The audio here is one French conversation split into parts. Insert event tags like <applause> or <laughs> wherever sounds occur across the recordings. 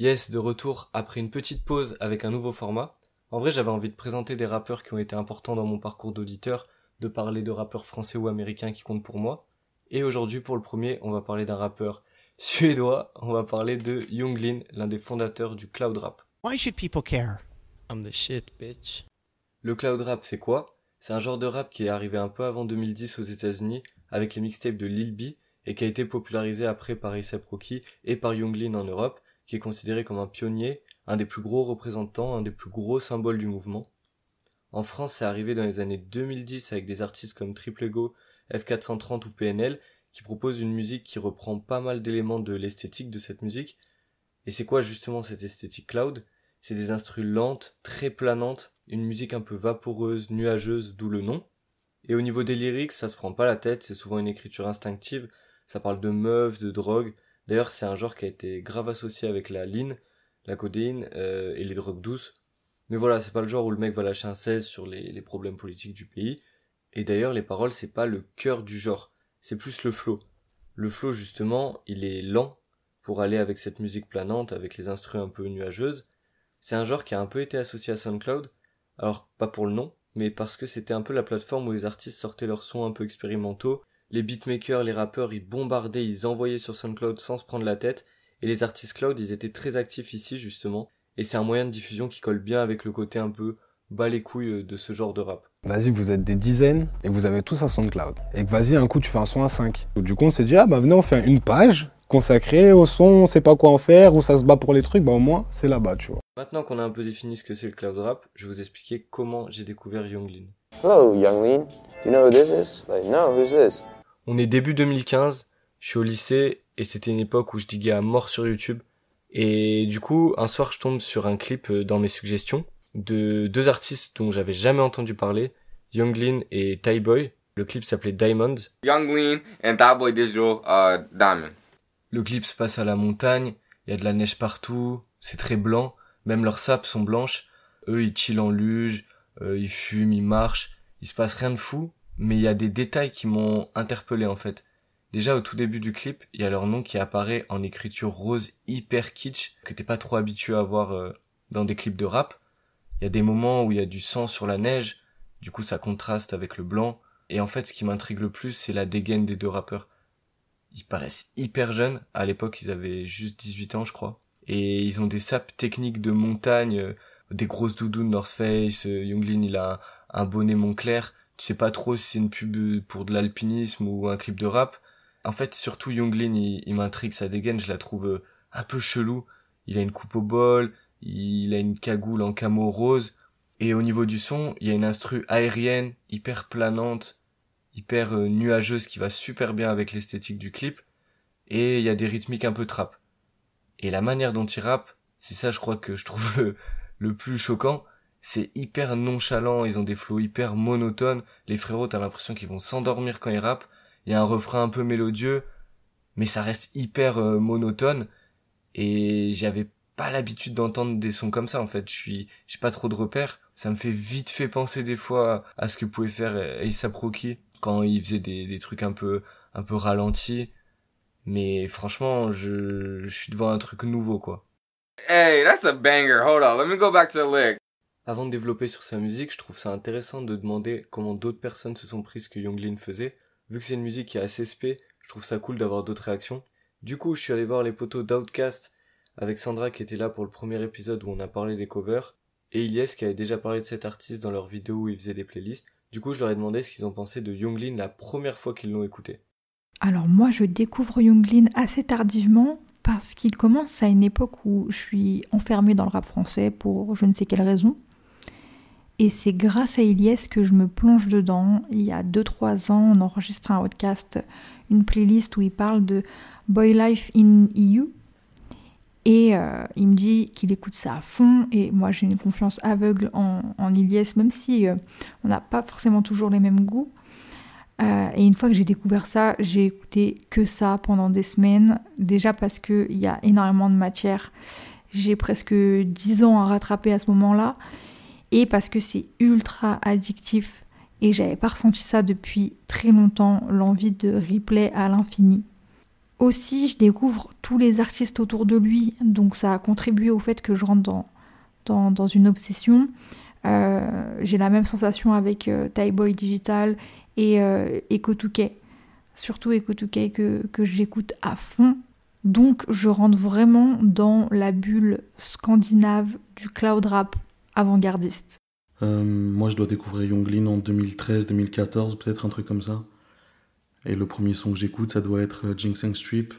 Yes, de retour après une petite pause avec un nouveau format. En vrai, j'avais envie de présenter des rappeurs qui ont été importants dans mon parcours d'auditeur, de parler de rappeurs français ou américains qui comptent pour moi. Et aujourd'hui, pour le premier, on va parler d'un rappeur suédois. On va parler de Younglin, l'un des fondateurs du cloud rap. Why should people care? I'm the shit, bitch. Le cloud rap, c'est quoi? C'est un genre de rap qui est arrivé un peu avant 2010 aux États-Unis avec les mixtapes de Lil B et qui a été popularisé après par A$AP Rocky et par Younglin en Europe, qui est considéré comme un pionnier, un des plus gros représentants, un des plus gros symboles du mouvement. En France, c'est arrivé dans les années 2010 avec des artistes comme Triple Ego, F430 ou PNL, qui proposent une musique qui reprend pas mal d'éléments de l'esthétique de cette musique. Et c'est quoi justement cette esthétique cloud? C'est des instrus lentes, très planantes, une musique un peu vaporeuse, nuageuse, d'où le nom. Et au niveau des lyrics, ça se prend pas la tête, c'est souvent une écriture instinctive, ça parle de meufs, de drogue. D'ailleurs, c'est un genre qui a été grave associé avec la lean, la codéine euh, et les drogues douces. Mais voilà, c'est pas le genre où le mec va lâcher un 16 sur les, les problèmes politiques du pays. Et d'ailleurs, les paroles, c'est pas le cœur du genre, c'est plus le flow. Le flow, justement, il est lent pour aller avec cette musique planante, avec les instruments un peu nuageuses. C'est un genre qui a un peu été associé à SoundCloud. Alors, pas pour le nom, mais parce que c'était un peu la plateforme où les artistes sortaient leurs sons un peu expérimentaux. Les beatmakers, les rappeurs, ils bombardaient, ils envoyaient sur SoundCloud sans se prendre la tête. Et les artistes cloud, ils étaient très actifs ici, justement. Et c'est un moyen de diffusion qui colle bien avec le côté un peu bas les couilles de ce genre de rap. Vas-y, vous êtes des dizaines et vous avez tous un SoundCloud. Et que vas-y, un coup, tu fais un son à 5. Du coup, on s'est dit, ah bah venez, on fait une page consacrée au son, on sait pas quoi en faire, où ça se bat pour les trucs, bah au moins, c'est là-bas, tu vois. Maintenant qu'on a un peu défini ce que c'est le cloud rap, je vais vous expliquer comment j'ai découvert Younglin. Hello, Younglin. Do you know who this is? Like, no, who's this? On est début 2015, je suis au lycée et c'était une époque où je diguais à mort sur YouTube. Et du coup, un soir, je tombe sur un clip euh, dans mes suggestions de deux artistes dont j'avais jamais entendu parler, Younglin et Ty Boy. Le clip s'appelait Diamonds. Younglin and Thai Boy Digital uh, Diamond. Le clip se passe à la montagne, il y a de la neige partout, c'est très blanc, même leurs sapes sont blanches. Eux, ils chillent en luge, euh, ils fument, ils marchent, il se passe rien de fou, mais il y a des détails qui m'ont interpellé en fait. Déjà au tout début du clip, il y a leur nom qui apparaît en écriture rose hyper kitsch que t'es pas trop habitué à voir euh, dans des clips de rap. Il y a des moments où il y a du sang sur la neige, du coup ça contraste avec le blanc. Et en fait ce qui m'intrigue le plus c'est la dégaine des deux rappeurs. Ils paraissent hyper jeunes, à l'époque ils avaient juste 18 ans je crois. Et ils ont des sapes techniques de montagne, euh, des grosses doudounes North Face, euh, Younglin il a un, un bonnet Montclair. Tu sais pas trop si c'est une pub pour de l'alpinisme ou un clip de rap en fait, surtout Younglin, il, m'intrigue sa dégaine, je la trouve euh, un peu chelou. Il a une coupe au bol, il a une cagoule en camo rose, et au niveau du son, il y a une instru aérienne, hyper planante, hyper euh, nuageuse qui va super bien avec l'esthétique du clip, et il y a des rythmiques un peu trap. Et la manière dont il rappe, c'est ça je crois que je trouve <laughs> le plus choquant, c'est hyper nonchalant, ils ont des flots hyper monotones, les frérots t'as l'impression qu'ils vont s'endormir quand ils rappent, il y a un refrain un peu mélodieux, mais ça reste hyper euh, monotone. Et j'avais pas l'habitude d'entendre des sons comme ça en fait. Je suis, j'ai pas trop de repères. Ça me fait vite fait penser des fois à ce que pouvait faire A$AP Rocky quand il faisait des, des trucs un peu, un peu ralentis. Mais franchement, je, je suis devant un truc nouveau quoi. Hey, that's a banger. Hold on, let me go back to the lyrics. Avant de développer sur sa musique, je trouve ça intéressant de demander comment d'autres personnes se sont prises ce que Younglin faisait vu que c'est une musique qui est assez spé, je trouve ça cool d'avoir d'autres réactions. Du coup, je suis allé voir les potos d'Outcast avec Sandra qui était là pour le premier épisode où on a parlé des covers, et Ilyes qui avait déjà parlé de cet artiste dans leur vidéo où ils faisaient des playlists. Du coup, je leur ai demandé ce qu'ils ont pensé de Younglin la première fois qu'ils l'ont écouté. Alors moi, je découvre Younglin assez tardivement parce qu'il commence à une époque où je suis enfermée dans le rap français pour je ne sais quelle raison. Et c'est grâce à Ilyes que je me plonge dedans. Il y a 2-3 ans, on enregistre un podcast, une playlist où il parle de Boy Life in EU. Et euh, il me dit qu'il écoute ça à fond. Et moi, j'ai une confiance aveugle en, en même si euh, on n'a pas forcément toujours les mêmes goûts. Euh, et une fois que j'ai découvert ça, j'ai écouté que ça pendant des semaines. Déjà parce qu'il y a énormément de matière. J'ai presque 10 ans à rattraper à ce moment-là et parce que c'est ultra addictif et j'avais pas ressenti ça depuis très longtemps, l'envie de replay à l'infini. Aussi, je découvre tous les artistes autour de lui, donc ça a contribué au fait que je rentre dans, une obsession. Euh, j'ai la même sensation avec euh, Boy Digital et euh, Eko2K. Surtout Eko2K que, que j'écoute à fond. Donc je rentre vraiment dans la bulle scandinave du cloud rap avant-gardiste. Euh, moi je dois découvrir Younglin en 2013-2014, peut-être un truc comme ça. Et le premier son que j'écoute, ça doit être Ginseng Strip.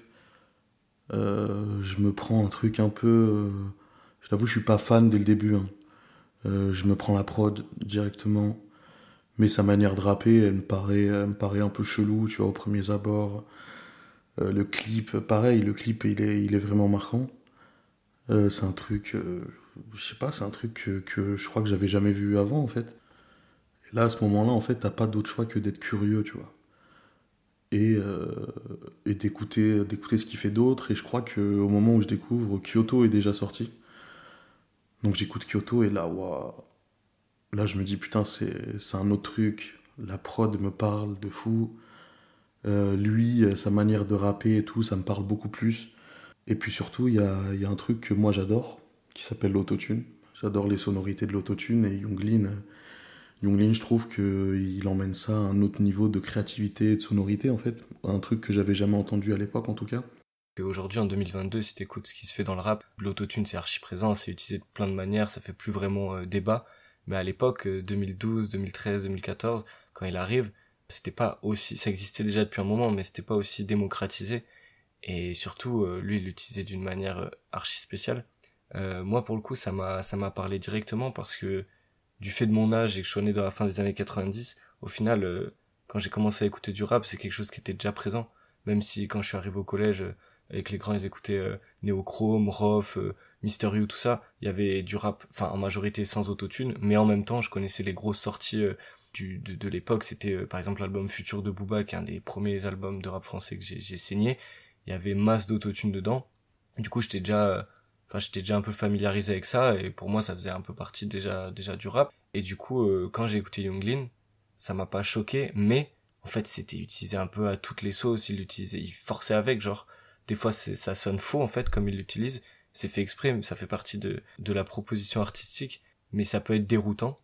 Euh, je me prends un truc un peu. Euh, je t'avoue, je suis pas fan dès le début. hein. Euh, je me prends la prod directement. Mais sa manière de rapper, elle me paraît, elle me paraît un peu chelou, tu vois, aux premiers abords. Euh, le clip, pareil, le clip, il est, il est vraiment marquant. Euh, c'est un truc, euh, je sais pas, c'est un truc que, je crois que j'avais jamais vu avant, en fait. Et là, à ce moment-là, en fait, t'as pas d'autre choix que d'être curieux, tu vois. Et, euh, d'écouter d'écouter ce qu'il fait d'autre. Et je crois que au moment où je découvre Kyoto est déjà sorti. Donc j'écoute Kyoto et là waouh là je me dis putain c'est c'est un autre truc. La prod me parle de fou. Euh, lui sa manière de rapper et tout ça me parle beaucoup plus. Et puis surtout il y a un truc que moi j'adore qui s'appelle l'autotune j'adore les sonorités de l'autotune et Younglin Younglin, je trouve qu'il emmène ça à un autre niveau de créativité et de sonorité, en fait. Un truc que j'avais jamais entendu à l'époque, en tout cas. Et Aujourd'hui, en 2022, si t'écoutes ce qui se fait dans le rap, l'autotune c'est archi présent, c'est utilisé de plein de manières, ça fait plus vraiment euh, débat. Mais à l'époque, euh, 2012, 2013, 2014, quand il arrive, c'était pas aussi, ça existait déjà depuis un moment, mais c'était pas aussi démocratisé. Et surtout, euh, lui, il l'utilisait d'une manière euh, archi spéciale. Euh, moi, pour le coup, ça m'a, ça m'a parlé directement parce que du fait de mon âge et que je suis né dans la fin des années 90, au final, euh, quand j'ai commencé à écouter du rap, c'est quelque chose qui était déjà présent. Même si quand je suis arrivé au collège, euh, avec les grands, ils écoutaient euh, Neochrome, Rof, euh, Mister You, tout ça, il y avait du rap, enfin en majorité sans autotune, mais en même temps, je connaissais les grosses sorties du, de, de l'époque. C'était par exemple l'album Futur de Booba, qui est un des premiers albums de rap français que j'ai saigné. Il y avait masse d'autotune dedans. Du coup, j'étais déjà, enfin j'étais déjà un peu familiarisé avec ça, et pour moi, ça faisait un peu partie déjà déjà du rap. Et du coup, euh, quand j'ai écouté Younglin, ça m'a pas choqué, mais en fait, c'était utilisé un peu à toutes les sauces. Il l'utilisait, il forçait avec, genre, des fois, ça sonne faux, en fait, comme il l'utilise. C'est fait exprès, mais ça fait partie de, de la proposition artistique, mais ça peut être déroutant.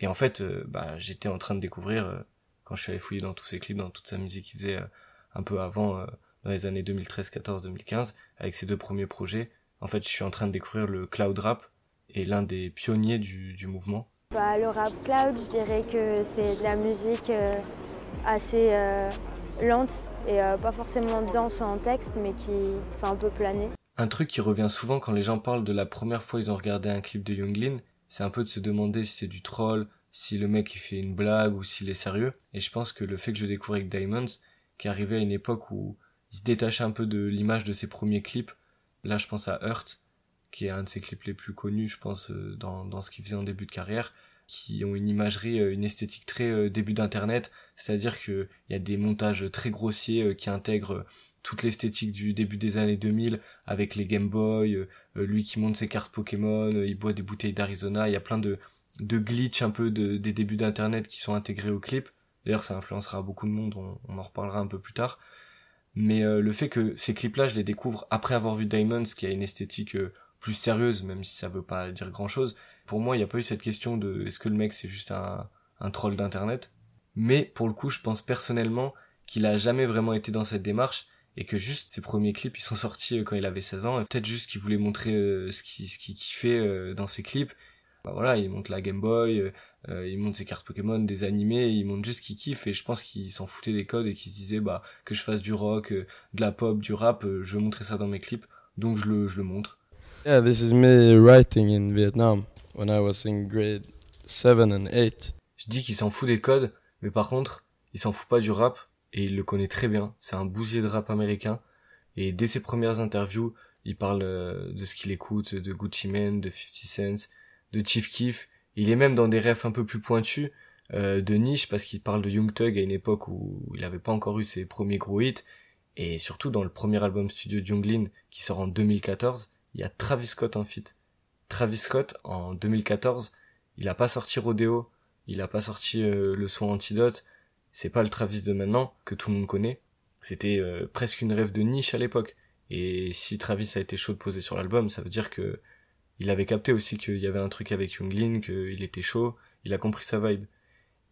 Et en fait, euh, bah, j'étais en train de découvrir, euh, quand je suis allé fouiller dans tous ses clips, dans toute sa musique qu'il faisait euh, un peu avant, euh, dans les années 2013, 14, 2015, avec ses deux premiers projets. En fait, je suis en train de découvrir le cloud rap et l'un des pionniers du, du mouvement. Bah, le rap cloud, je dirais que c'est de la musique euh, assez euh, lente et euh, pas forcément dense en texte, mais qui fait un peu planer. Un truc qui revient souvent quand les gens parlent de la première fois ils ont regardé un clip de Younglin, c'est un peu de se demander si c'est du troll, si le mec il fait une blague ou s'il est sérieux. Et je pense que le fait que je découvre avec Diamonds, qui arrivait à une époque où il se détachait un peu de l'image de ses premiers clips, là je pense à Hurt, qui est un de ses clips les plus connus, je pense, euh, dans, dans ce qu'il faisait en début de carrière, qui ont une imagerie, euh, une esthétique très euh, début d'internet, c'est-à-dire que il y a des montages très grossiers qui intègrent toute l'esthétique du début des années 2000 avec les Game Boy, lui qui monte ses cartes Pokémon, il boit des bouteilles d'Arizona, il y a plein de de glitch un peu de, des débuts d'internet qui sont intégrés au clip. D'ailleurs, ça influencera beaucoup de monde, on, on en reparlera un peu plus tard. Mais euh, le fait que ces clips-là, je les découvre après avoir vu Diamonds, qui a une esthétique euh, plus sérieuse, même si ça veut pas dire grand-chose. Pour moi, il n'y a pas eu cette question de est-ce que le mec c'est juste un, un troll d'internet. Mais pour le coup, je pense personnellement qu'il a jamais vraiment été dans cette démarche et que juste ses premiers clips ils sont sortis euh, quand il avait 16 ans et peut-être juste qu'il voulait montrer euh, ce qu'il ce qu'il kiffait euh, dans ses clips bah voilà il montre la Game Boy euh, il montre ses cartes Pokémon des animés il montre juste qu'il kiffe et je pense qu'il s'en foutait des codes et qu'il se disait bah que je fasse du rock euh, de la pop du rap euh, je veux montrer ça dans mes clips. Donc je le je le montre. Yeah, this is me writing in Vietnam when I was in grade 7 and 8. je dis qu'il s'en fout des codes mais par contre il s'en fout pas du rap et il le connaît très bien. C'est un bousier de rap américain. Et dès ses premières interviews il parle euh, de ce qu'il écoute de Gucci Mane de 50 Cent de Chief Keef il est même dans des refs un peu plus pointus euh, de niche parce qu'il parle de Young Thug à une époque où il n'avait pas encore eu ses premiers gros hits. Et surtout dans le premier album studio de Younglin qui sort en 2014 il y a Travis Scott en feat. Travis Scott en 2014 il a pas sorti Rodeo il a pas sorti euh, le son Antidote. C'est pas le Travis de maintenant que tout le monde connaît. C'était euh, presque une rêve de niche à l'époque. Et si Travis a été chaud de poser sur l'album, ça veut dire que il avait capté aussi qu'il y avait un truc avec Younglin, qu'il était chaud, il a compris sa vibe.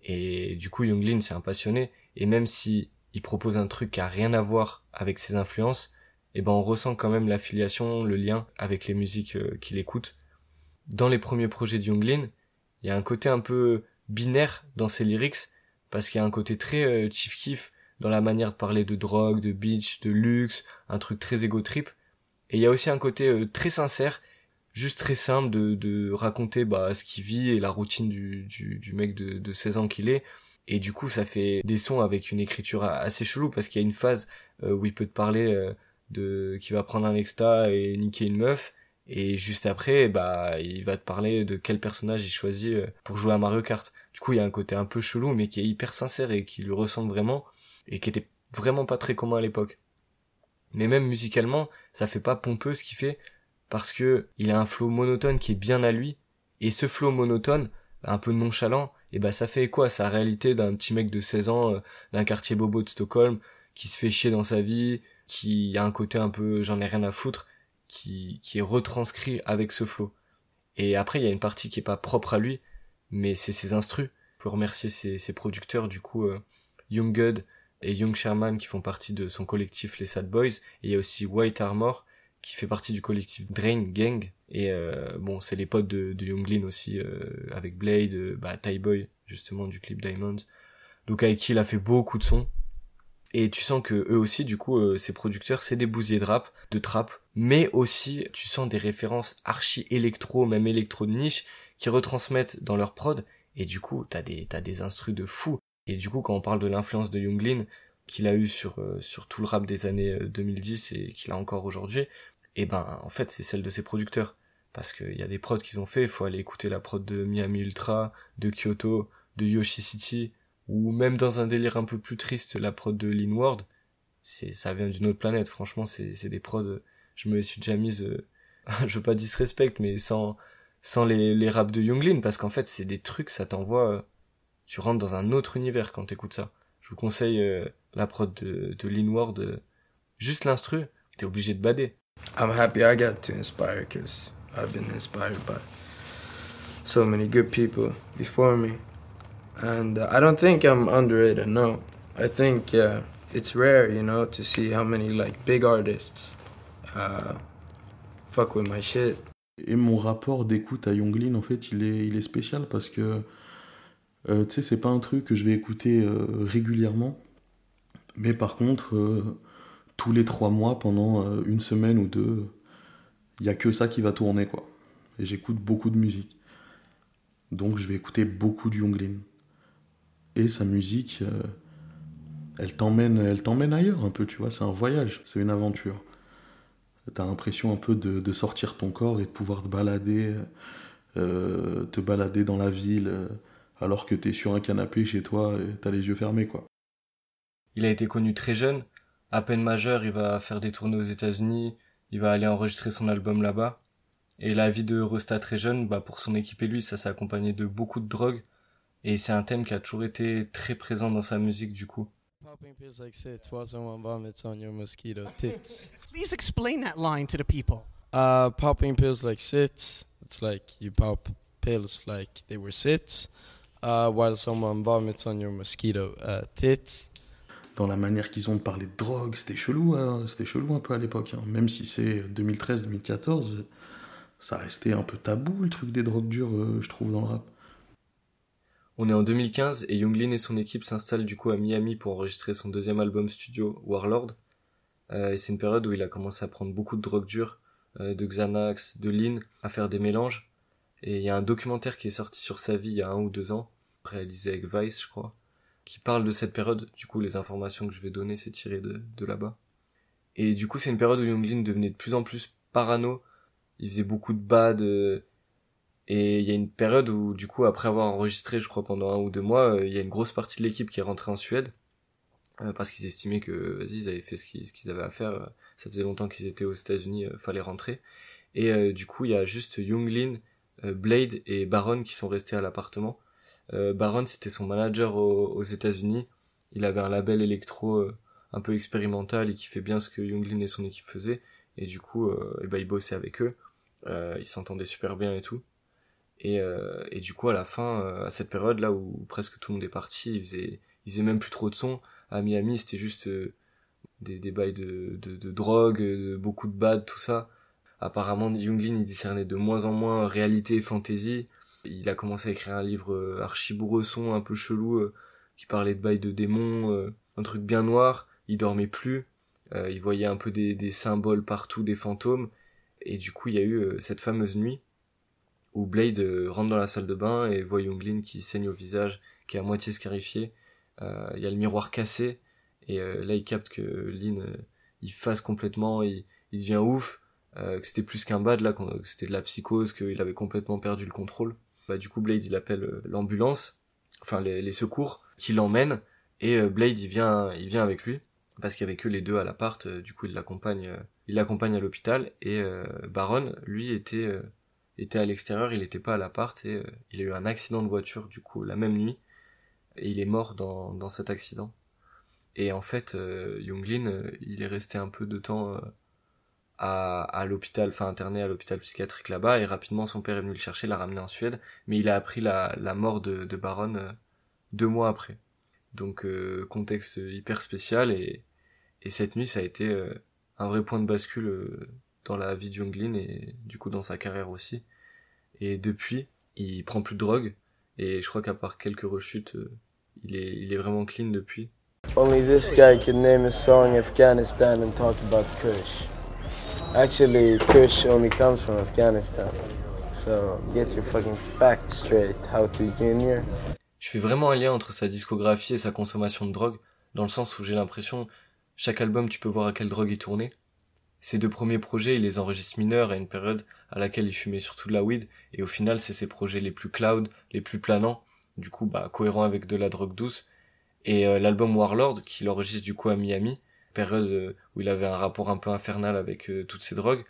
Et du coup, Younglin s'est un passionné, et même si il propose un truc qui a rien à voir avec ses influences, eh ben on ressent quand même l'affiliation, le lien avec les musiques euh, qu'il écoute. Dans les premiers projets de Younglin, il y a un côté un peu binaire dans ses lyrics, parce qu'il y a un côté très euh, chief kiff dans la manière de parler de drogue, de beach, de luxe, un truc très égo trip. Et il y a aussi un côté euh, très sincère, juste très simple de, de raconter bah, ce qu'il vit et la routine du, du, mec de, de 16 ans qu'il est. Et du coup, ça fait des sons avec une écriture assez chelou parce qu'il y a une phase euh, où il peut te parler euh, de qui va prendre un exta et niquer une meuf. Et juste après, bah, il va te parler de quel personnage il choisit pour jouer à Mario Kart. Du coup, il y a un côté un peu chelou, mais qui est hyper sincère et qui lui ressemble vraiment et qui était vraiment pas très commun à l'époque. Mais même musicalement, ça fait pas pompeux ce qu'il fait parce que il a un flow monotone qui est bien à lui et ce flow monotone un peu nonchalant et bah ça fait quoi sa réalité d'un petit mec de 16 ans euh, d'un quartier bobo de Stockholm qui se fait chier dans sa vie qui a un côté un peu j'en ai rien à foutre qui qui est retranscrit avec ce flow. Et après il y a une partie qui est pas propre à lui mais c'est ses instrus. Pour remercier ses, ses producteurs du coup euh, Young God et Young Sherman qui font partie de son collectif les Sad Boys. Et il y a aussi White Armor qui fait partie du collectif Drain Gang. Et euh, bon c'est les potes de, de Younglin aussi euh, avec Blade euh, bah Boy justement du clip Diamonds. Donc avec qui il a fait beaucoup de sons. Et tu sens que eux aussi du coup euh, ces producteurs c'est des bousiers de rap de trap. Mais aussi tu sens des références archi électro même électro de niche qui retransmettent dans leur prod. Et du coup t'as des t'as des instrus de fou. Et du coup, quand on parle de l'influence de Younglin, qu'il a eu sur, euh, sur tout le rap des années 2010 et qu'il a encore aujourd'hui, et ben, en fait, c'est celle de ses producteurs. Parce qu'il y a des prods qu'ils ont fait, il faut aller écouter la prod de Miami Ultra, de Kyoto, de Yoshi City, ou même dans un délire un peu plus triste, la prod de Linward. C'est, ça vient d'une autre planète, franchement, c'est, c'est des prods, je me suis déjà mise, euh, <laughs> je veux pas disrespect, mais sans, sans les, les raps de Younglin, parce qu'en fait, c'est des trucs, ça t'envoie, euh, tu rentres dans un autre univers quand t'écoutes ça. Je vous conseille euh, la prod de, de Linward, euh, juste l'instru, t'es obligé de bader. I'm happy I got to inspire because I've been inspired by so many good people before me. And uh, I don't think I'm underrated, no. I think uh, it's rare, you know, to see how many like big artists uh, fuck with my shit. Et mon rapport d'écoute à Younglin, en fait, il est, il est spécial parce que euh, tu sais, c'est pas un truc que je vais écouter euh, régulièrement. Mais par contre, euh, tous les trois mois, pendant euh, une semaine ou deux, il y a que ça qui va tourner, quoi. Et j'écoute beaucoup de musique. Donc je vais écouter beaucoup de Younglin. Et sa musique, euh, elle t'emmène, elle t'emmène ailleurs un peu, tu vois. C'est un voyage, c'est une aventure. T'as l'impression un peu de, de sortir ton corps et de pouvoir te balader, te balader dans la ville, alors que t'es sur un canapé chez toi et t'as les yeux fermés, quoi. Il a été connu très jeune, à peine majeur, il va faire des tournées aux États-Unis, il va aller enregistrer son album là-bas. Et la vie de Rosta très jeune, bah pour son équipe et lui, ça s'est accompagné de beaucoup de drogue. Et c'est un thème qui a toujours été très présent dans sa musique du coup. Popping pills like sits while someone vomits on your mosquito tits. <laughs> Please explain that line to the people. Uh, popping pills like sits. It's like you pop pills like they were sits, uh, while someone vomits on your mosquito uh, tits. Dans la manière qu'ils ont de parler de drogue, c'était chelou, hein, c'était chelou un peu à l'époque. hein. Même si c'est 2013-2014, ça restait un peu tabou le truc des drogues dures, euh, je trouve, dans le rap. On est en 2015 et Younglin et son équipe s'installent du coup à Miami pour enregistrer son deuxième album studio Warlord. Euh, et c'est une période où il a commencé à prendre beaucoup de drogue dure, euh, de Xanax, de Lean, à faire des mélanges. Et il y a un documentaire qui est sorti sur sa vie il y a un ou deux ans, réalisé avec Vice je crois, qui parle de cette période. Du coup les informations que je vais donner c'est tiré de, là-bas. Et du coup c'est une période où Younglin devenait de plus en plus parano. Il faisait beaucoup de bad. euh, et il y a une période où, du coup, après avoir enregistré, je crois, pendant un ou deux mois, euh, il y a une grosse partie de l'équipe qui est rentrée en Suède. euh, parce qu'ils estimaient que, vas-y, ils avaient fait ce qu'ils, avaient à faire. Ça faisait longtemps qu'ils étaient aux États-Unis, fallait rentrer. Et du coup, il y a juste Younglin, Blade et Baron qui sont restés à l'appartement. Euh, Baron, c'était son manager aux, aux États-Unis. Il avait un label électro euh, un peu expérimental et qui fait bien ce que Younglin et son équipe faisaient. Et du coup, euh, et ben, il bossait avec eux. Ils s'entendaient super bien et tout. Et, euh, et du coup, à la fin, euh, à cette période là où presque tout le monde est parti, ils faisaient, ils faisaient même plus trop de son. À Miami, c'était juste euh, des, des bails de, de, de drogue, de beaucoup de bad, tout ça. Apparemment, Younglin, il discernait de moins en moins réalité et fantaisie. Il a commencé à écrire un livre euh, archi bourresson, un peu chelou, euh, qui parlait de bails de démons, euh, un truc bien noir. Il dormait plus. Il voyait un peu des, symboles partout, des fantômes. Et du coup, il y a eu cette fameuse nuit où Blade rentre dans la salle de bain et voit Younglin qui saigne au visage, qui est à moitié scarifié. Il y a le miroir cassé. Et là, il capte que Lin, il fasse complètement, il, il devient ouf, que c'était plus qu'un bad, là, que c'était de la psychose, qu'il avait complètement perdu le contrôle. Bah, du coup, Blade, il appelle euh, l'ambulance, enfin les, secours, qui l'emmènent, et euh, Blade, il vient, il vient avec lui, parce qu'il y avait que les deux à l'appart, euh, du coup, il l'accompagne, il l'accompagne à l'hôpital, et Baron, lui, était, à l'extérieur, il n'était pas à l'appart, et il a eu un accident de voiture, du coup, la même nuit, et il est mort dans, cet accident. Et en fait, euh, Younglin, il est resté un peu de temps à, à l'hôpital, enfin interné à l'hôpital psychiatrique là-bas, et rapidement son père est venu le chercher, l'a ramené en Suède, mais il a appris la, la mort de, de Baron euh, deux mois après. Donc euh, contexte hyper spécial, et, et cette nuit, ça a été euh, un vrai point de bascule euh, dans la vie de Younglin, et du coup dans sa carrière aussi. Et depuis, il prend plus de drogue, et je crois qu'à part quelques rechutes, euh, il, est, il est vraiment clean depuis. Only this guy name song Afghanistan and talk about Kush. Actually, Kush only comes from Afghanistan. So get your fucking facts straight, How to Junior. Je fais vraiment un lien entre sa discographie et sa consommation de drogue, dans le sens où j'ai l'impression, chaque album tu peux voir à quelle drogue il tournait. Ses deux premiers projets, il les enregistre mineurs à une période à laquelle il fumait surtout de la weed, et au final c'est ses projets les plus cloud, les plus planants, du coup bah cohérent avec de la drogue douce. Et euh, l'album Warlord, qu'il enregistre du coup à Miami, euh, où il avait un rapport un peu infernal avec euh, toutes ces drogues,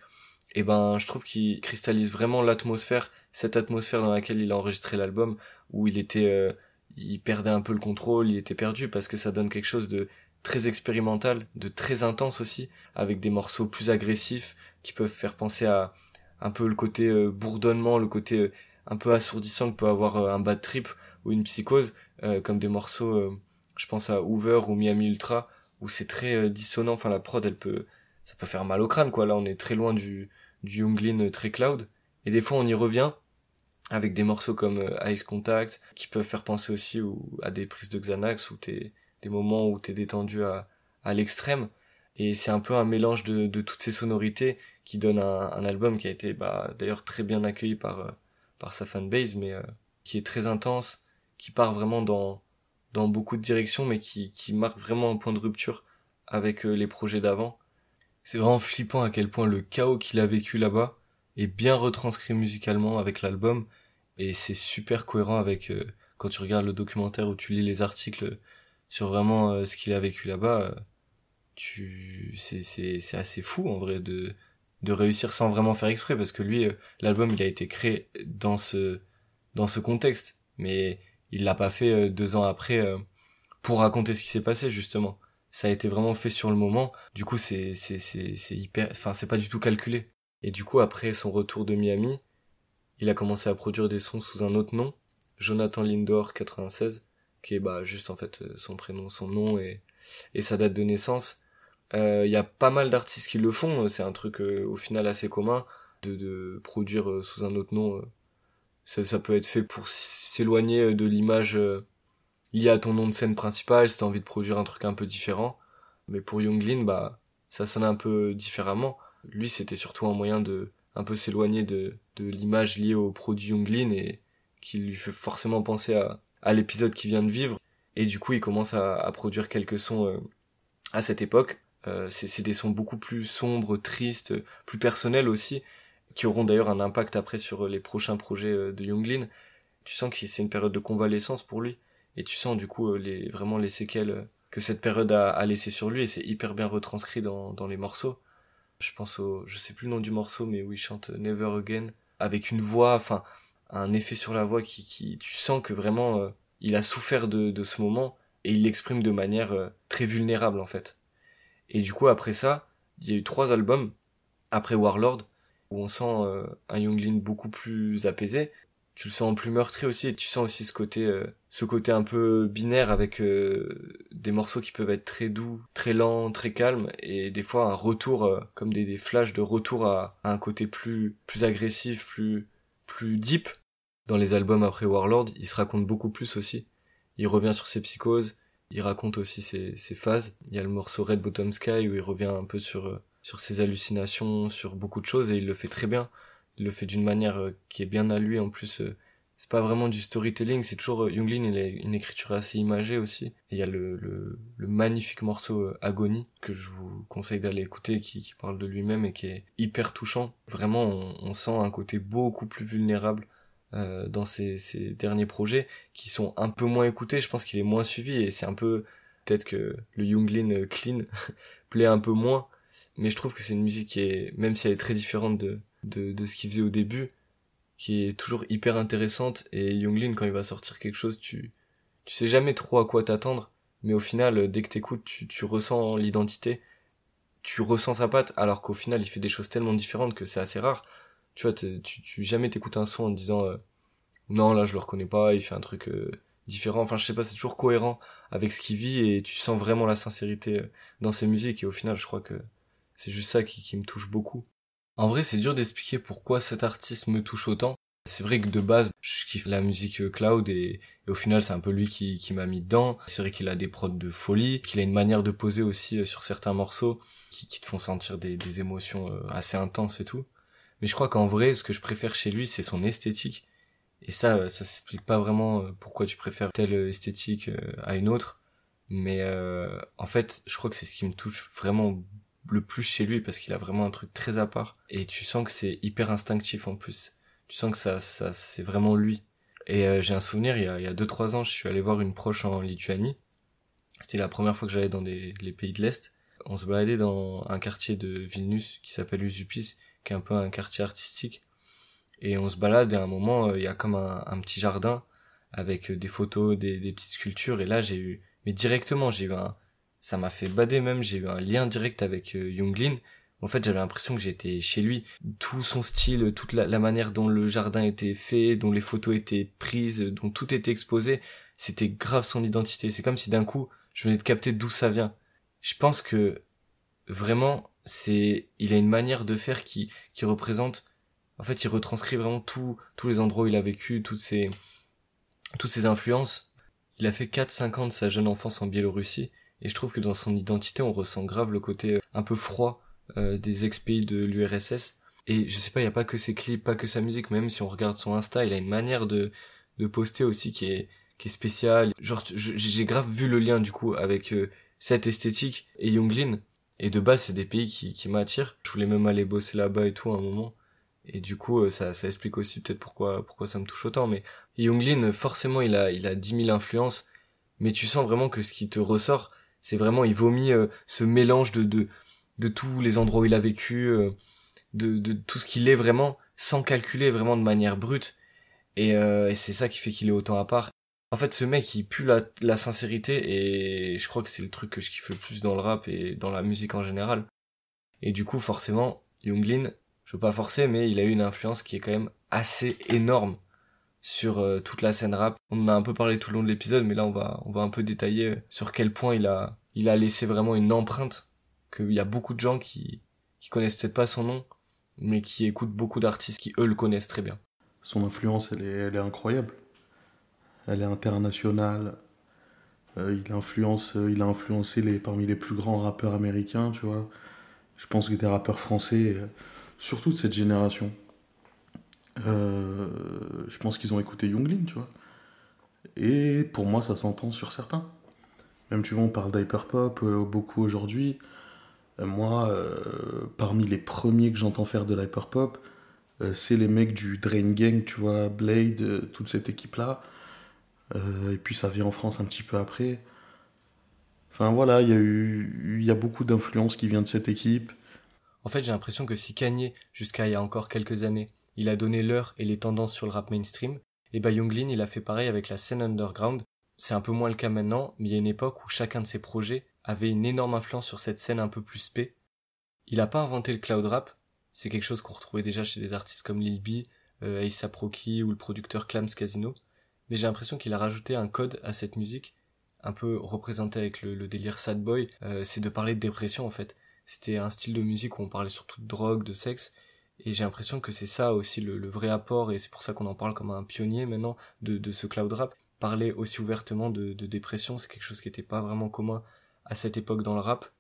et ben je trouve qu'il cristallise vraiment l'atmosphère, cette atmosphère dans laquelle il a enregistré l'album, où il était euh, il perdait un peu le contrôle, il était perdu parce que ça donne quelque chose de très expérimental, de très intense aussi, avec des morceaux plus agressifs qui peuvent faire penser à un peu le côté bourdonnement, le côté un peu assourdissant que peut avoir un bad trip ou une psychose, comme des morceaux, je pense à Hoover ou Miami Ultra, où c'est très euh, dissonant, enfin la prod elle peut, ça peut faire mal au crâne quoi, là on est très loin du, du Younglin euh, très cloud, et des fois on y revient, avec des morceaux comme euh, Ice Contact qui peuvent faire penser aussi à des prises de Xanax ou t'es des moments où t'es détendu à, à l'extrême. Et c'est un peu un mélange de, de toutes ces sonorités qui donne un, un album qui a été bah, d'ailleurs très bien accueilli par par sa fanbase mais qui est très intense qui part vraiment dans dans beaucoup de directions mais qui qui marque vraiment un point de rupture avec euh, les projets d'avant. C'est vraiment flippant à quel point le chaos qu'il a vécu là-bas est bien retranscrit musicalement avec l'album et c'est super cohérent avec euh, quand tu regardes le documentaire ou tu lis les articles sur vraiment euh, ce qu'il a vécu là-bas euh, tu c'est c'est c'est assez fou en vrai de de réussir sans vraiment faire exprès parce que lui l'album il a été créé dans ce dans ce contexte. Mais il l'a pas fait euh, deux ans après euh, pour raconter ce qui s'est passé justement. Ça a été vraiment fait sur le moment. Du coup c'est c'est c'est c'est hyper enfin c'est pas du tout calculé. Et du coup après son retour de Miami il a commencé à produire des sons sous un autre nom Jonathan Lindor 96 qui est bah juste en fait euh, son prénom son nom et et sa date de naissance. Il y a pas mal d'artistes qui le font c'est un truc euh, au final assez commun de de produire sous un autre nom. Ça, ça peut être fait pour s'éloigner euh, de l'image euh, liée à ton nom de scène principal si t'as envie de produire un truc un peu différent. Mais pour Younglin bah ça sonne un peu différemment. Lui c'était surtout un moyen de un peu s'éloigner de de l'image liée au produit Younglin et qui lui fait forcément penser à à l'épisode qu'il vient de vivre. Et du coup il commence à, à produire quelques sons euh, à cette époque. Euh, c'est des sons beaucoup plus sombres tristes plus personnels aussi qui auront d'ailleurs un impact après sur les prochains projets euh, de Younglin tu sens que c'est une période de convalescence pour lui. Et tu sens du coup euh, les vraiment les séquelles euh, que cette période a, a laissé sur lui. Et c'est hyper bien retranscrit dans dans les morceaux. Je pense au je sais plus le nom du morceau mais où il chante Never Again. Avec une voix enfin un effet sur la voix qui qui tu sens que vraiment euh, il a souffert de de ce moment. Et il l'exprime de manière euh, très vulnérable en fait. Et du coup, après ça, il y a eu trois albums, après Warlord, où on sent euh, un Younglin beaucoup plus apaisé. Tu le sens plus meurtri aussi, et tu sens aussi ce côté, euh, ce côté un peu binaire avec euh, des morceaux qui peuvent être très doux, très lents, très calmes, et des fois un retour, comme des, des flashs de retour à, à, un côté plus, plus agressif, plus, plus deep. Dans les albums après Warlord, il se raconte beaucoup plus aussi. Il revient sur ses psychoses, il raconte aussi ses, ses, phases. Il y a le morceau Red Bottom Sky où il revient un peu sur, euh, sur ses hallucinations, sur beaucoup de choses et il le fait très bien. Il le fait d'une manière euh, qui est bien à lui. En plus, euh, c'est pas vraiment du storytelling, c'est toujours Younglin, il a une écriture assez imagée aussi. Et il y a le, le, le magnifique morceau Agony que je vous conseille d'aller écouter, qui, qui parle de lui-même et qui est hyper touchant. Vraiment, on, on sent un côté beaucoup plus vulnérable euh, dans ses, ses, derniers projets qui sont un peu moins écoutés. Je pense qu'il est moins suivi et c'est un peu peut-être que le Younglin euh, clean <laughs> plaît un peu moins. Mais je trouve que c'est une musique qui est, même si elle est très différente de, de, de ce qu'il faisait au début, qui est toujours hyper intéressante. Et Younglin, quand il va sortir quelque chose, tu, tu sais jamais trop à quoi t'attendre. Mais au final, dès que t'écoutes, tu, tu ressens l'identité. Tu ressens sa patte, alors qu'au final, il fait des choses tellement différentes que c'est assez rare tu vois, tu, tu jamais t'écoutes un son en disant euh, non là je le reconnais pas, il fait un truc euh, différent. Enfin je sais pas, c'est toujours cohérent avec ce qu'il vit et tu sens vraiment la sincérité euh, dans ses musiques et au final je crois que c'est juste ça qui, me touche beaucoup. En vrai c'est dur d'expliquer pourquoi cet artiste me touche autant. C'est vrai que de base je kiffe la musique cloud et, au final c'est un peu lui qui, m'a mis dedans. C'est vrai qu'il a des prods de folie, qu'il a une manière de poser aussi sur certains morceaux qui, te font sentir des, des émotions assez intenses et tout. Mais je crois qu'en vrai, ce que je préfère chez lui, c'est son esthétique. Et ça, ça s'explique pas vraiment euh, pourquoi tu préfères telle esthétique euh, à une autre. Mais euh, en fait, je crois que c'est ce qui me touche vraiment le plus chez lui parce qu'il a vraiment un truc très à part. Et tu sens que c'est hyper instinctif en plus. Tu sens que ça, ça c'est vraiment lui. Et euh, j'ai un souvenir, il y a, il y a deux trois ans, je suis allé voir une proche en Lituanie. C'était la première fois que j'allais dans les pays de l'Est. On se baladait dans un quartier de Vilnius qui s'appelle Usupis qui est un peu un quartier artistique. Et on se balade et à un moment, euh, il y a comme un, un petit jardin avec euh, des photos, des, des, petites sculptures. Et là, j'ai eu, mais directement, j'ai eu un, ça m'a fait bader même, j'ai eu un lien direct avec euh, Junglin. En fait, j'avais l'impression que j'étais chez lui. Tout son style, toute la, la, manière dont le jardin était fait, dont les photos étaient prises, dont tout était exposé, c'était grave son identité. C'est comme si d'un coup, je venais de capter d'où ça vient. Je pense que vraiment, c'est il a une manière de faire qui qui représente en fait il retranscrit vraiment tout tous les endroits où il a vécu toutes ses toutes ses influences il a fait 4 5 ans de sa jeune enfance en Biélorussie et je trouve que dans son identité on ressent grave le côté euh, un peu froid euh, des ex-pays de l'URSS et je sais pas il y a pas que ses clips pas que sa musique même si on regarde son Insta il a une manière de de poster aussi qui est qui est spéciale genre j'ai grave vu le lien du coup avec euh, cette esthétique et Younglin et de base, c'est des pays qui, qui m'attirent. Je voulais même aller bosser là-bas et tout à un moment. Et du coup, euh, ça, ça explique aussi peut-être pourquoi, pourquoi ça me touche autant. Mais Younglin, forcément, il a, il a 10 000 influences. Mais tu sens vraiment que ce qui te ressort, c'est vraiment, il vomit euh, ce mélange de, de, de tous les endroits où il a vécu, euh, de, de tout ce qu'il est vraiment, sans calculer, vraiment de manière brute. Et, et c'est ça qui fait qu'il est autant à part. En fait, ce mec, il pue la, la sincérité et je crois que c'est le truc que je kiffe le plus dans le rap et dans la musique en général. Et du coup, forcément, Younglin, je veux pas forcer, mais il a eu une influence qui est quand même assez énorme sur euh, toute la scène rap. On en a un peu parlé tout le long de l'épisode, mais là, on va, on va un peu détailler euh, sur quel point il a, il a laissé vraiment une empreinte qu'il y a beaucoup de gens qui, qui connaissent peut-être pas son nom, mais qui écoutent beaucoup d'artistes qui, eux, le connaissent très bien. Son influence, elle est, elle est incroyable elle est internationale. Euh, il, influence, il a influencé les, parmi les plus grands rappeurs américains, tu vois. Je pense que des rappeurs français, surtout de cette génération. Euh, je pense qu'ils ont écouté Younglin, tu vois. Et pour moi, ça s'entend sur certains. Même, tu vois, on parle d'hyperpop euh, beaucoup aujourd'hui. Euh, moi, parmi les premiers que j'entends faire de l'hyperpop, c'est les mecs du Drain Gang, tu vois, Blade, toute cette équipe-là. Et puis ça vient en France un petit peu après. Enfin voilà, il y a eu, il y a beaucoup d'influence qui vient de cette équipe. En fait, j'ai l'impression que si Kanye, jusqu'à il y a encore quelques années, il a donné l'heure et les tendances sur le rap mainstream, et bah Younglin, il a fait pareil avec la scène underground. C'est un peu moins le cas maintenant, mais il y a une époque où chacun de ses projets avait une énorme influence sur cette scène un peu plus spé. Il a pas inventé le cloud rap, c'est quelque chose qu'on retrouvait déjà chez des artistes comme Lil B, euh, A$AP Rocky ou le producteur Clams Casino, mais j'ai l'impression qu'il a rajouté un code à cette musique, un peu représenté avec le, le délire sad boy, euh, c'est de parler de dépression en fait. C'était un style de musique où on parlait surtout de drogue, de sexe, et j'ai l'impression que c'est ça aussi le, vrai apport, et c'est pour ça qu'on en parle comme un pionnier maintenant de, ce cloud rap. Parler aussi ouvertement de, dépression, c'est quelque chose qui n'était pas vraiment commun à cette époque dans le rap.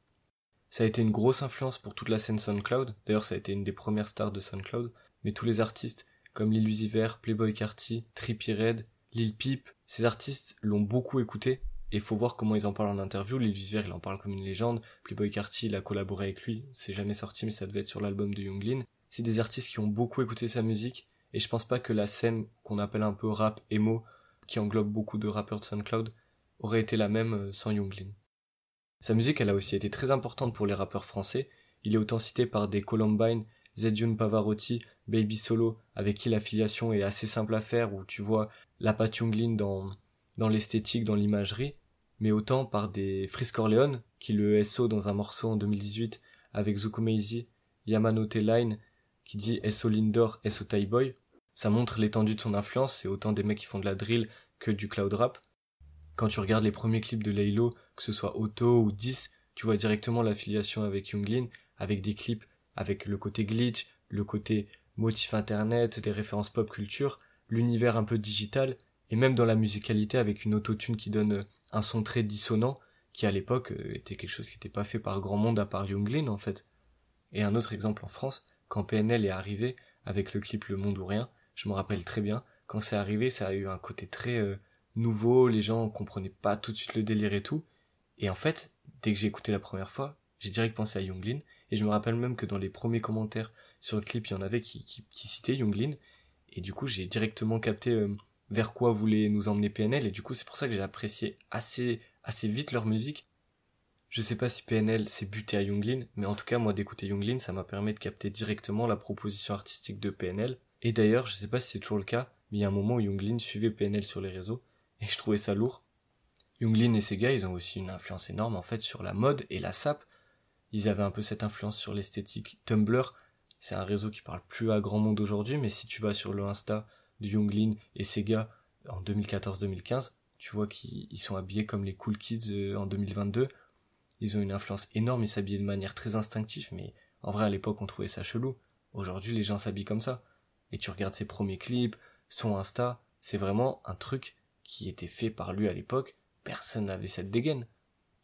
Ça a été une grosse influence pour toute la scène SoundCloud. D'ailleurs, ça a été une des premières stars de SoundCloud. Mais tous les artistes comme Lil Uzi Vert, Playboy Carty, Trippie Red, Lil Peep, ces artistes l'ont beaucoup écouté. Et faut voir comment ils en parlent en interview. Lil Uzi Vert, il en parle comme une légende. Playboy Carty, il a collaboré avec lui. C'est jamais sorti, mais ça devait être sur l'album de Younglin. C'est des artistes qui ont beaucoup écouté sa musique. Et je pense pas que la scène qu'on appelle un peu rap emo, qui englobe beaucoup de rappeurs de SoundCloud, aurait été la même euh, sans Younglin. Sa musique, elle a aussi été très importante pour les rappeurs français. Il est autant cité par des Columbine, Zedjun Pavarotti, Baby Solo, avec qui l'affiliation est assez simple à faire, où tu vois la patte Younglin dans, dans l'esthétique, dans l'imagerie, mais autant par des Frisk Corleone, qui le SO dans un morceau en 2018 avec Zukumeizi, Yamanote Line, qui dit SO Lindor, SO Boy. Ça montre l'étendue de son influence, c'est autant des mecs qui font de la drill que du cloud rap. Quand tu regardes les premiers clips de Laylo, que ce soit Auto ou 10, tu vois directement l'affiliation avec Younglin, avec des clips avec le côté glitch, le côté motif internet, des références pop culture, l'univers un peu digital, et même dans la musicalité avec une autotune qui donne un son très dissonant, qui à l'époque euh, était quelque chose qui n'était pas fait par grand monde à part Younglin en fait. Et un autre exemple en France, quand PNL est arrivé avec le clip Le Monde ou Rien, je me rappelle très bien, quand c'est arrivé, ça a eu un côté très euh, nouveau, les gens comprenaient pas tout de suite le délire et tout. Et en fait, dès que j'ai écouté la première fois, j'ai direct pensé à Younglin, et je me rappelle même que dans les premiers commentaires sur le clip, il y en avait qui, qui, qui citaient Younglin, et du coup j'ai directement capté euh, vers quoi voulait nous emmener PNL, et du coup c'est pour ça que j'ai apprécié assez, assez vite leur musique. Je sais pas si PNL s'est buté à Younglin, mais en tout cas moi d'écouter Younglin, ça m'a permis de capter directement la proposition artistique de PNL, et d'ailleurs je sais pas si c'est toujours le cas, mais il y a un moment où Younglin suivait PNL sur les réseaux, et je trouvais ça lourd. Younglin et ses gars, ils ont aussi une influence énorme en fait sur la mode et la sap. Ils avaient un peu cette influence sur l'esthétique. Tumblr, c'est un réseau qui parle plus à grand monde aujourd'hui, mais si tu vas sur le Insta de Younglin et ses gars en 2014-2015, tu vois qu'ils sont habillés comme les cool kids euh, en 2022. Ils ont une influence énorme, ils s'habillaient de manière très instinctive, mais en vrai à l'époque on trouvait ça chelou. Aujourd'hui les gens s'habillent comme ça. Et tu regardes ses premiers clips, son Insta, c'est vraiment un truc qui était fait par lui à l'époque, personne n'avait cette dégaine.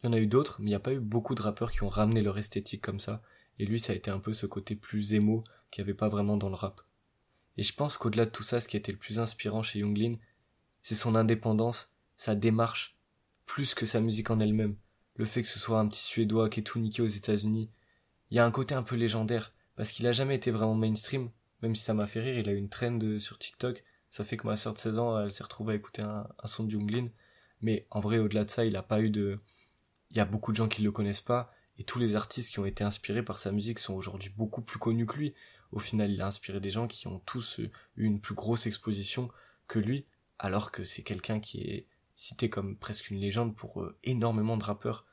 Il y en a eu d'autres, mais il n'y a pas eu beaucoup de rappeurs qui ont ramené leur esthétique comme ça, et lui ça a été un peu ce côté plus émo qu'il n'y avait pas vraiment dans le rap. Et je pense qu'au-delà de tout ça, ce qui été le plus inspirant chez Younglin, c'est son indépendance, sa démarche, plus que sa musique en elle-même. Le fait que ce soit un petit Suédois qui est tout niqué aux États-Unis. Il y a un côté un peu légendaire, parce qu'il a jamais été vraiment mainstream, même si ça m'a fait rire, il a eu une trend sur TikTok, ça fait que ma soeur de 16 ans, elle s'est retrouvée à écouter un, son de Younglin. Mais en vrai, au-delà de ça, il a pas eu de... Il y a beaucoup de gens qui le connaissent pas, et tous les artistes qui ont été inspirés par sa musique sont aujourd'hui beaucoup plus connus que lui. Au final, il a inspiré des gens qui ont tous eu une plus grosse exposition que lui, alors que c'est quelqu'un qui est cité comme presque une légende pour euh, énormément de rappeurs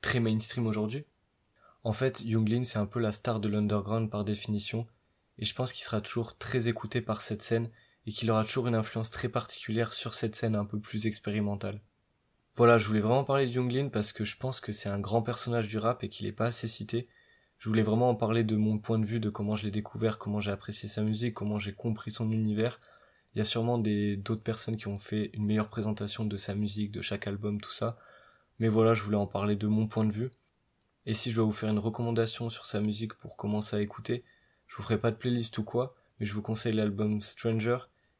très mainstream aujourd'hui. En fait, Younglin, c'est un peu la star de l'underground par définition, et je pense qu'il sera toujours très écouté par cette scène et qu'il aura toujours une influence très particulière sur cette scène un peu plus expérimentale. Voilà, je voulais vraiment parler de Younglin parce que je pense que c'est un grand personnage du rap et qu'il est pas assez cité. Je voulais vraiment en parler de mon point de vue, de comment je l'ai découvert, comment j'ai apprécié sa musique, comment j'ai compris son univers. Il y a sûrement des d'autres personnes qui ont fait une meilleure présentation de sa musique, de chaque album, tout ça. Mais voilà, je voulais en parler de mon point de vue. Et si je dois vous faire une recommandation sur sa musique pour commencer à écouter, je vous ferai pas de playlist ou quoi, mais je vous conseille l'album Stranger,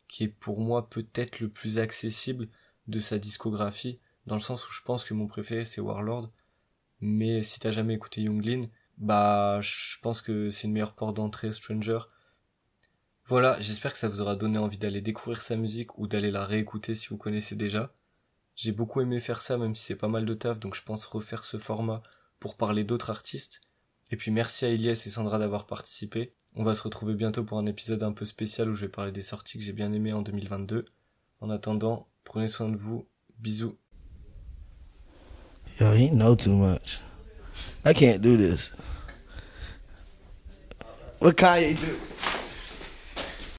qui est pour moi peut-être le plus accessible de sa discographie, dans le sens où je pense que mon préféré c'est Warlord, mais si t'as jamais écouté Younglin, bah je pense que c'est une meilleure porte d'entrée Stranger. Voilà, j'espère que ça vous aura donné envie d'aller découvrir sa musique ou d'aller la réécouter si vous connaissez déjà. J'ai beaucoup aimé faire ça même si c'est pas mal de taf donc je pense refaire ce format pour parler d'autres artistes. Et puis merci à Elias et Sandra d'avoir participé. On va se retrouver bientôt pour un épisode un peu spécial où je vais parler des sorties que j'ai bien aimées en 2022. En attendant, prenez soin de vous. Bisous. Yo, he know too much. I can't do this. What do?